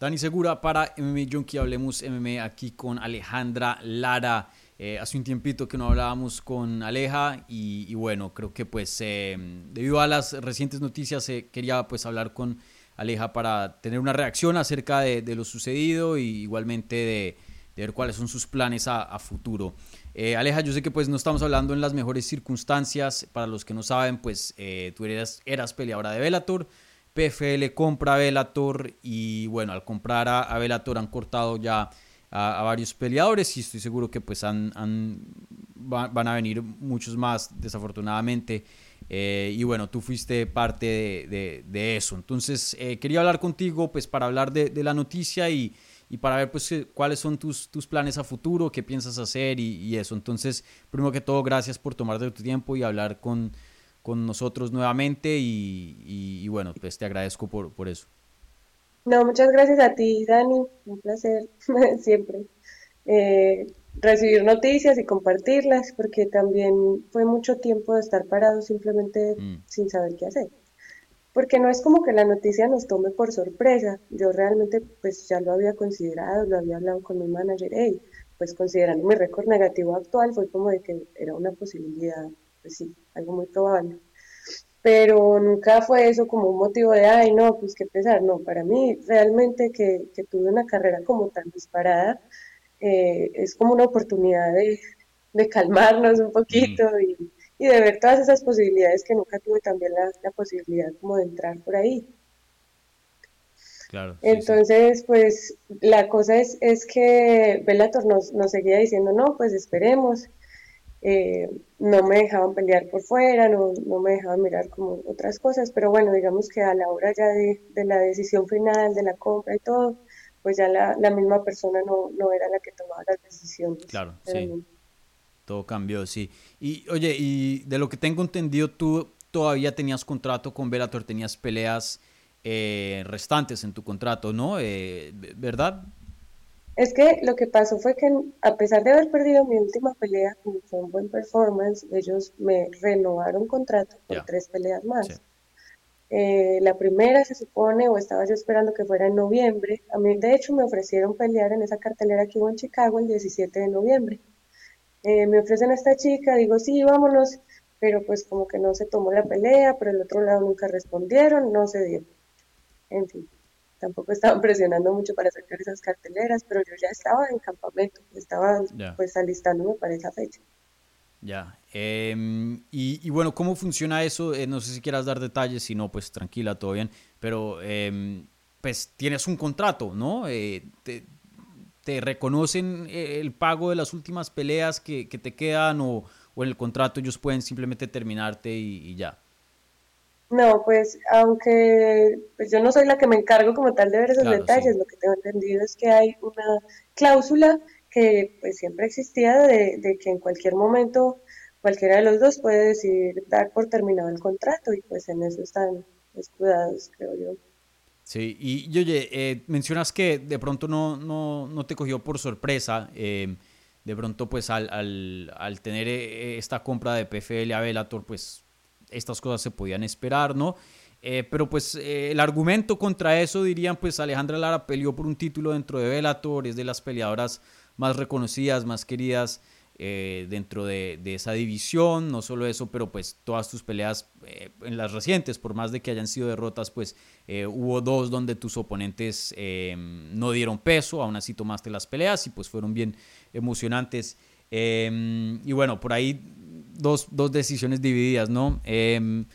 Dani Segura para MMA Junkie, hablemos MMA aquí con Alejandra Lara. Eh, hace un tiempito que no hablábamos con Aleja y, bueno, creo que pues eh, debido a las recientes noticias eh, quería pues hablar con Aleja para tener una reacción acerca de, lo sucedido y igualmente de, ver cuáles son sus planes a, futuro. Aleja, yo sé que pues no estamos hablando en las mejores circunstancias, para los que no saben pues tú eras, eras peleadora de Bellator, PFL compra a Bellator y bueno, al comprar a, a Bellator han cortado ya a, varios peleadores y estoy seguro que pues han, van a venir muchos más desafortunadamente. Eh, y bueno, tú fuiste parte de, eso. Entonces, eh, quería hablar contigo pues para hablar de, la noticia y, para ver pues cuáles son tus, tus planes a futuro, qué piensas hacer y, eso. Entonces, primero que todo, gracias por tomarte tu tiempo y hablar con, con nosotros nuevamente y, bueno, pues te agradezco por, por eso. No, muchas gracias a ti, Dani. Un placer siempre eh, recibir noticias y compartirlas, porque también fue mucho tiempo de estar parado simplemente mm. sin saber qué hacer. Porque no es como que la noticia nos tome por sorpresa. Yo realmente pues ya lo había considerado, lo había hablado con mi manager. Hey, pues considerando mi récord negativo actual, fue como de que era una posibilidad, pues sí, algo muy probable. Pero nunca fue eso como un motivo de, ay, no, pues qué pesar, no, para mí realmente que, que tuve una carrera como tan disparada, eh, es como una oportunidad de, de calmarnos un poquito y, y, de ver todas esas posibilidades que nunca tuve también la, la posibilidad como de entrar por ahí. Claro, Entonces, pues la cosa es, es que Bellator nos, nos seguía diciendo, no, pues esperemos, eh, no me dejaban pelear por fuera, no, no, me dejaban mirar como otras cosas, pero bueno, digamos que a la hora ya de, de la decisión final, de la compra y todo, pues ya la, la misma persona no, no, era la que tomaba las decisiones. Claro, sí. Todo cambió, sí. Y oye, y de lo que tengo entendido, tú todavía tenías contrato con Bellator, tenías peleas eh, restantes en tu contrato, ¿no? Eh, ¿Verdad? Es que lo que pasó fue que a pesar de haber perdido mi última pelea, como fue un buen performance, ellos me renovaron contrato por tres peleas más. Eh, la primera se supone, o estaba yo esperando que fuera en noviembre. A mí, de hecho, me ofrecieron pelear en esa cartelera que hubo en Chicago el 17 de noviembre. Eh, me ofrecen a esta chica, digo, sí, vámonos, pero pues como que no se tomó la pelea, por el otro lado nunca respondieron, no se dio. En fin tampoco estaban presionando mucho para sacar esas carteleras, pero yo ya estaba en campamento, estaba pues alistándome para esa fecha. Ya, em, y, bueno, ¿cómo funciona eso? Eh, no sé si quieras dar detalles, si no, pues tranquila, todo bien, pero em, pues tienes un contrato, ¿no? Eh, te, reconocen eh, el pago de las últimas peleas que, te quedan o, en el contrato ellos pueden simplemente terminarte y ya. No, pues aunque pues yo no soy la que me encargo como tal de ver esos detalles, lo que tengo entendido es que hay una cláusula que pues siempre existía de, que en cualquier momento cualquiera de los dos puede decidir dar por terminado el contrato y pues en eso están escudados, creo yo. Sí, y, oye, eh, mencionas que de pronto no, no, no te cogió por sorpresa, eh, de pronto pues al, al, al tener eh, esta compra de PFL a Velator, pues estas cosas se podían esperar, ¿no? Eh, pero pues eh, el argumento contra eso dirían pues Alejandra Lara peleó por un título dentro de Bellator, es de las peleadoras más reconocidas, más queridas eh, dentro de, esa división, no solo eso, pero pues todas tus peleas en las recientes, por más de que hayan sido derrotas, pues hubo dos donde tus oponentes no dieron peso, aún así tomaste las peleas y pues fueron bien emocionantes. y bueno, por ahí dos, dos decisiones divididas, ¿no? Em,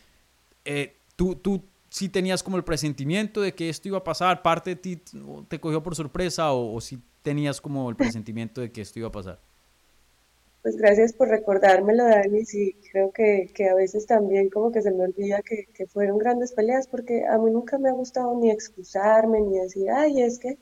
eh, tú, tú sí tenías como el presentimiento de que esto iba a pasar, parte de ti te cogió por sorpresa o, si tenías como el presentimiento de que esto iba a pasar. Pues gracias por recordármelo, Dani. Sí, creo que, que a veces también como que se me olvida que, que, fueron grandes peleas porque a mí nunca me ha gustado ni excusarme ni decir, ay, es que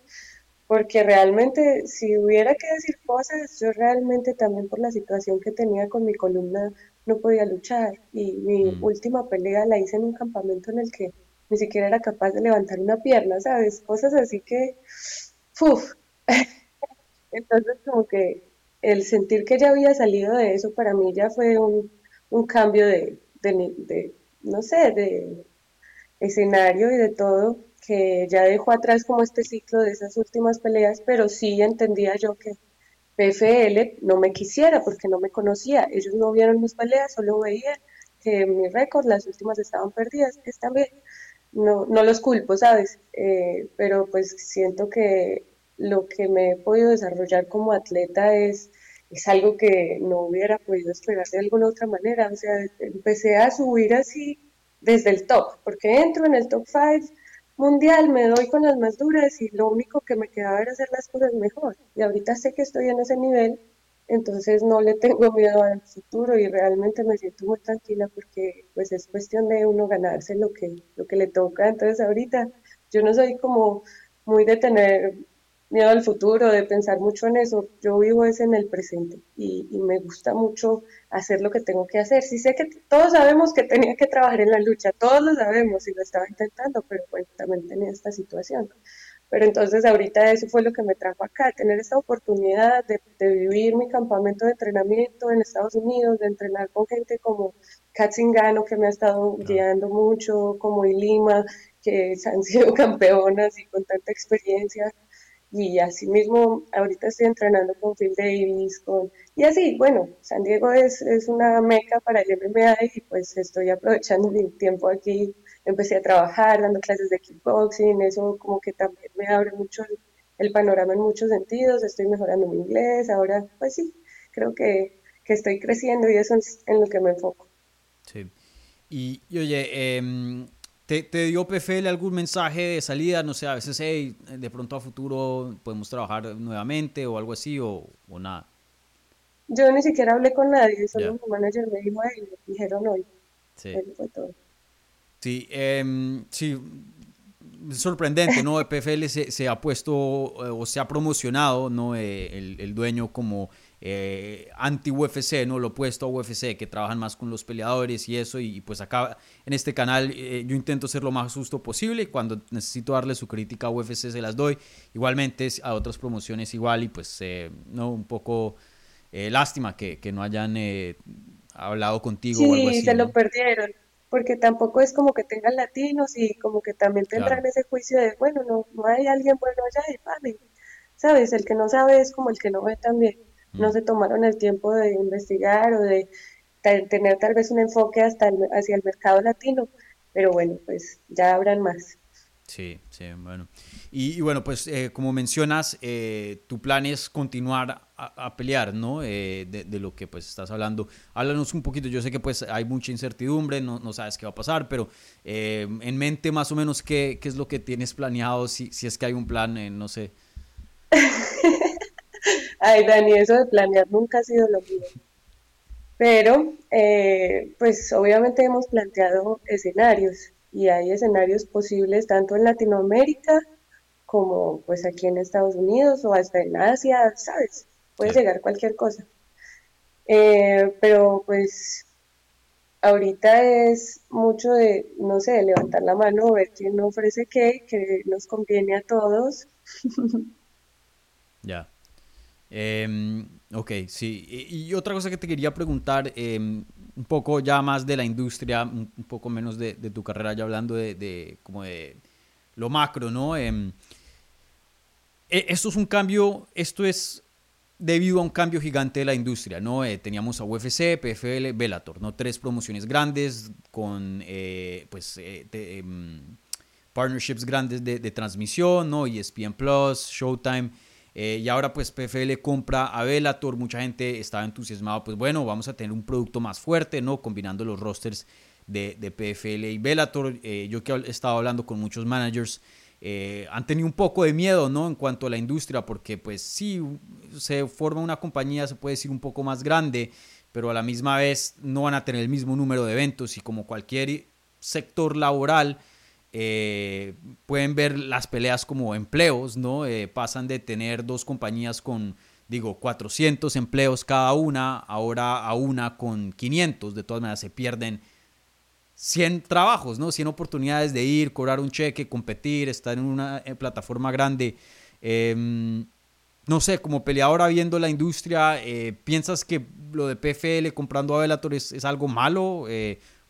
porque realmente si hubiera que decir cosas, yo realmente también por la situación que tenía con mi columna no podía luchar y mi mm. última pelea la hice en un campamento en el que ni siquiera era capaz de levantar una pierna, ¿sabes? Cosas así que, ¡Uf! Entonces como que el sentir que ya había salido de eso para mí ya fue un, un cambio de, de, de, no sé, de escenario y de todo que ya dejó atrás como este ciclo de esas últimas peleas, pero sí entendía yo que PFL no me quisiera porque no me conocía. Ellos no vieron mis peleas, solo veían que mi récord, las últimas estaban perdidas. Está bien, no, no los culpo, ¿sabes? Eh, pero pues siento que lo que me he podido desarrollar como atleta es, es algo que no hubiera podido esperar de alguna otra manera. O sea, empecé a subir así desde el top, porque entro en el top 5 mundial, me doy con las más duras y lo único que me quedaba era hacer las cosas mejor. Y ahorita sé que estoy en ese nivel, entonces no le tengo miedo al futuro y realmente me siento muy tranquila porque pues es cuestión de uno ganarse lo que, lo que le toca. Entonces ahorita yo no soy como muy de tener miedo al futuro, de pensar mucho en eso. Yo vivo es en el presente y, me gusta mucho hacer lo que tengo que hacer. Sí sé que todos sabemos que tenía que trabajar en la lucha, todos lo sabemos y lo estaba intentando, pero pues también tenía esta situación. Pero entonces ahorita eso fue lo que me trajo acá, tener esta oportunidad de, vivir mi campamento de entrenamiento en Estados Unidos, de entrenar con gente como Katzingano, que me ha estado guiando mucho, como Ilima, que han sido campeonas y con tanta experiencia y así mismo ahorita estoy entrenando con Phil Davis, con, y así, bueno, San Diego es, es una meca para el MMA y pues estoy aprovechando mi tiempo aquí, empecé a trabajar dando clases de kickboxing, eso como que también me abre mucho el, panorama en muchos sentidos, estoy mejorando mi inglés, ahora pues sí, creo que, que estoy creciendo y eso es en lo que me enfoco. Sí. Y, oye, eh, ¿Te, dio PFL algún mensaje de salida? No sé, a veces, hey, de pronto a futuro podemos trabajar nuevamente o algo así o, o nada. Yo ni siquiera hablé con nadie, solo mi manager me dijo, hey, me dijeron hoy. Sí. fue todo. Sí, eh, sí, sorprendente, ¿no? PFL se, se, ha puesto eh, o se ha promocionado, ¿no? Eh, el, el, dueño como eh, anti-UFC, ¿no? Lo opuesto a UFC, que trabajan más con los peleadores y eso. Y, pues acá en este canal eh, yo intento ser lo más justo posible. Y cuando necesito darle su crítica a UFC se las doy. Igualmente a otras promociones igual. Y pues, eh, no, un poco lástima que, que, no hayan hablado contigo sí, o algo así. se lo perdieron. Porque tampoco es como que tengan latinos y como que también tendrán ese juicio de, bueno, no, no hay alguien bueno allá y vale. ¿Sabes? El que no sabe es como el que no ve también no se tomaron el tiempo de investigar o de tener tal vez un enfoque hasta hacia el mercado latino, pero bueno, pues ya habrán más. Sí, sí, bueno. Y, bueno, pues eh, como mencionas, eh, tu plan es continuar a, pelear, ¿no? Eh, de, lo que pues estás hablando. Háblanos un poquito, yo sé que pues hay mucha incertidumbre, no, no sabes qué va a pasar, pero en mente más o menos qué, qué, es lo que tienes planeado, si, si es que hay un plan, no sé. Ay, Dani, eso de planear nunca ha sido lo mío. Pero, eh, pues obviamente hemos planteado escenarios y hay escenarios posibles tanto en Latinoamérica como pues aquí en Estados Unidos o hasta en Asia, ¿sabes? Puede llegar cualquier cosa. Eh, pero pues ahorita es mucho de, no sé, levantar la mano, ver quién ofrece qué, que nos conviene a todos. Ya. Eh, ok, sí. Y, otra cosa que te quería preguntar, em, un poco ya más de la industria, un, poco menos de, tu carrera, ya hablando de, como de lo macro, ¿no? Em, e, esto es un cambio, esto es debido a un cambio gigante de la industria, ¿no? Eh, teníamos a UFC, PFL, Bellator, ¿no? Tres promociones grandes con, eh, pues, eh, partnerships grandes de, de, transmisión, ¿no? ESPN Plus, Showtime. Eh, y ahora pues PFL compra a Bellator, mucha gente estaba entusiasmada, pues bueno, vamos a tener un producto más fuerte, ¿no? Combinando los rosters de, de PFL y Bellator. Eh, yo que he estado hablando con muchos managers, eh, han tenido un poco de miedo, ¿no? En cuanto a la industria, porque pues sí, se forma una compañía, se puede decir, un poco más grande, pero a la misma vez no van a tener el mismo número de eventos y como cualquier sector laboral, eh, pueden ver las peleas como empleos, ¿no? Eh, pasan de tener dos compañías con, digo, 400 empleos cada una, ahora a una con 500. De todas maneras, se pierden 100 trabajos, ¿no? 100 oportunidades de ir, cobrar un cheque, competir, estar en una eh, plataforma grande. Em, no sé, como peleadora viendo la industria, ¿piensas que lo de PFL comprando a Bellator es, es algo malo?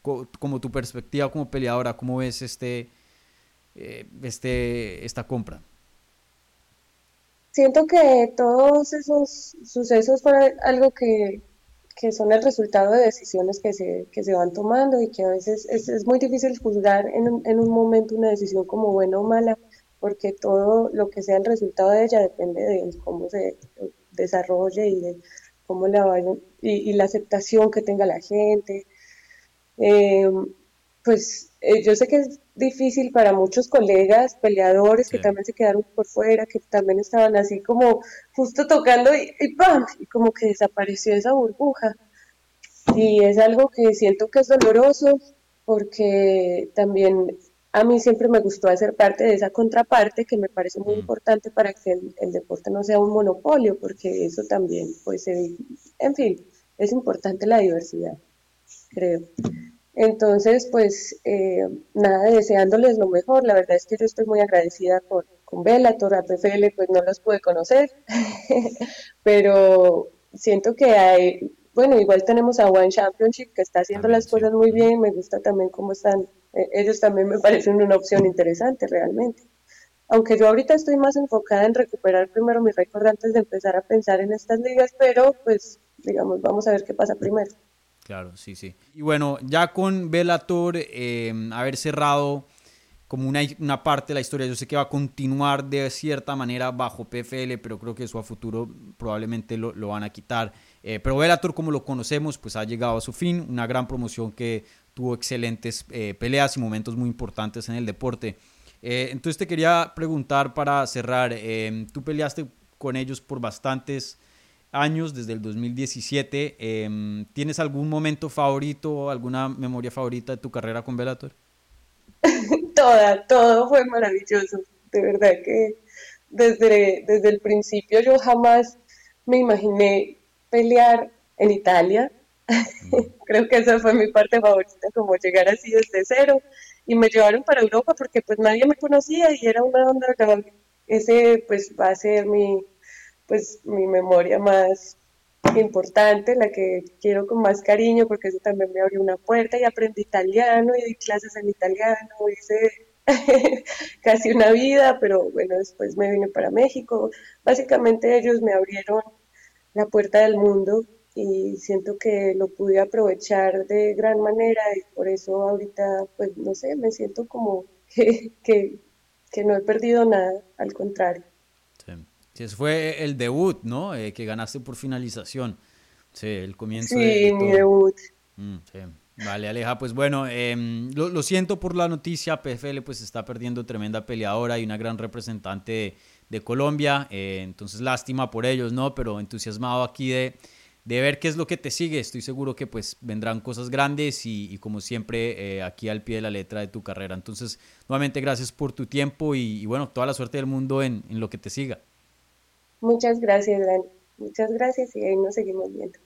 Como tu perspectiva como peleadora, ¿cómo ves este, eh, este, esta compra? Siento que todos esos sucesos fueron algo que, que son el resultado de decisiones que se, que se van tomando y que a veces es, es muy difícil juzgar en en un momento una decisión como buena o mala, porque todo lo que sea el resultado de ella depende de cómo se desarrolle y de cómo la vayan, y la aceptación que tenga la gente. Eh, pues eh, yo sé que es difícil para muchos colegas, peleadores que también se quedaron por fuera, que también estaban así como justo tocando y, y ¡pam! Y como que desapareció esa burbuja. Y es algo que siento que es doloroso porque también a mí siempre me gustó hacer parte de esa contraparte que me parece muy mm. importante para que el, deporte no sea un monopolio, porque eso también, pues, en fin, es importante la diversidad, creo. Entonces, pues eh, nada, deseándoles lo mejor. La verdad es que yo estoy muy agradecida con, con Bellator, a PFL, pues no los pude conocer, pero siento que hay, bueno, igual tenemos a One Championship que está haciendo las cosas muy bien, me gusta también cómo están, eh, ellos también me parecen una opción interesante realmente. Aunque yo ahorita estoy más enfocada en recuperar primero mi récord antes de empezar a pensar en estas ligas, pero pues digamos, vamos a ver qué pasa primero. Claro, sí, sí. Y bueno, ya con Bellator eh, haber cerrado como una, una, parte de la historia, yo sé que va a continuar de cierta manera bajo PFL, pero creo que eso a futuro probablemente lo, lo van a quitar. Eh, pero Bellator, como lo conocemos, pues ha llegado a su fin, una gran promoción que tuvo excelentes eh, peleas y momentos muy importantes en el deporte. Eh, entonces te quería preguntar para cerrar, eh, tú peleaste con ellos por bastantes años, desde el 2017. Eh, ¿Tienes algún momento favorito o alguna memoria favorita de tu carrera con Bellator? Toda, todo fue maravilloso. De verdad que desde, desde el principio yo jamás me imaginé pelear en Italia. Mm. Creo que esa fue mi parte favorita, como llegar así desde cero. Y me llevaron para Europa porque pues nadie me conocía y era una onda. Ese pues va a ser mi, pues mi memoria más importante, la que quiero con más cariño, porque eso también me abrió una puerta y aprendí italiano y di clases en italiano, hice casi una vida, pero bueno, después me vine para México. Básicamente ellos me abrieron la puerta del mundo y siento que lo pude aprovechar de gran manera y por eso ahorita, pues no sé, me siento como que, que, que no he perdido nada, al contrario. Sí, ese fue el debut, ¿no? Eh, que ganaste por finalización. Sí, el comienzo. Sí, mi debut. Mm, sí. Vale, Aleja, pues bueno, eh, lo, lo, siento por la noticia, PFL pues está perdiendo tremenda peleadora y una gran representante de, de Colombia, eh, entonces lástima por ellos, ¿no? Pero entusiasmado aquí de, de, ver qué es lo que te sigue, estoy seguro que pues vendrán cosas grandes y, y como siempre eh, aquí al pie de la letra de tu carrera. Entonces, nuevamente gracias por tu tiempo y, y bueno, toda la suerte del mundo en, en lo que te siga. Muchas gracias, Dani. Muchas gracias y ahí nos seguimos viendo.